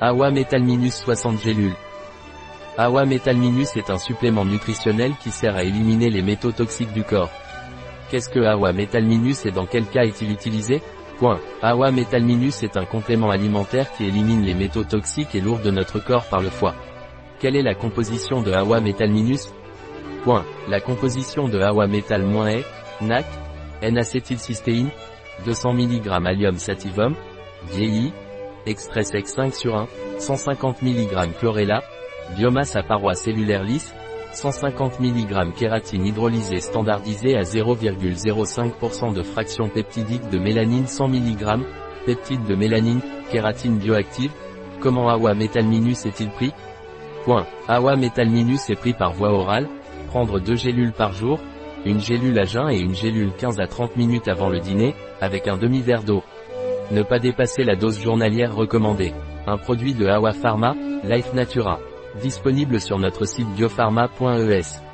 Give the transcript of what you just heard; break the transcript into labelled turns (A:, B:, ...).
A: Awa Metalminus 60 gélules. Awa Metalminus est un supplément nutritionnel qui sert à éliminer les métaux toxiques du corps. Qu'est-ce que Awa Metalminus et dans quel cas est-il utilisé? Point. Awa Metalminus est un complément alimentaire qui élimine les métaux toxiques et lourds de notre corps par le foie. Quelle est la composition de Awa Metalminus Point. La composition de Awa Metal- est NAC, N-acétylcystéine, 200 mg allium sativum, vieilli, extrait sec 5 sur 1, 150 mg chlorella, biomasse à parois cellulaires lisses, 150 mg kératine hydrolysée standardisée à 0,05% de fraction peptidique de mélanine 100 mg, peptide de mélanine, kératine bioactive. Comment Awa Metalminus est-il pris? Point. Awa Metalminus est pris par voie orale, prendre deux gélules par jour, une gélule à jeun et une gélule 15 à 30 minutes avant le dîner, avec un demi-verre d'eau. Ne pas dépasser la dose journalière recommandée. Un produit de Awa Pharma, Life Natura. Disponible sur notre site biopharma.es.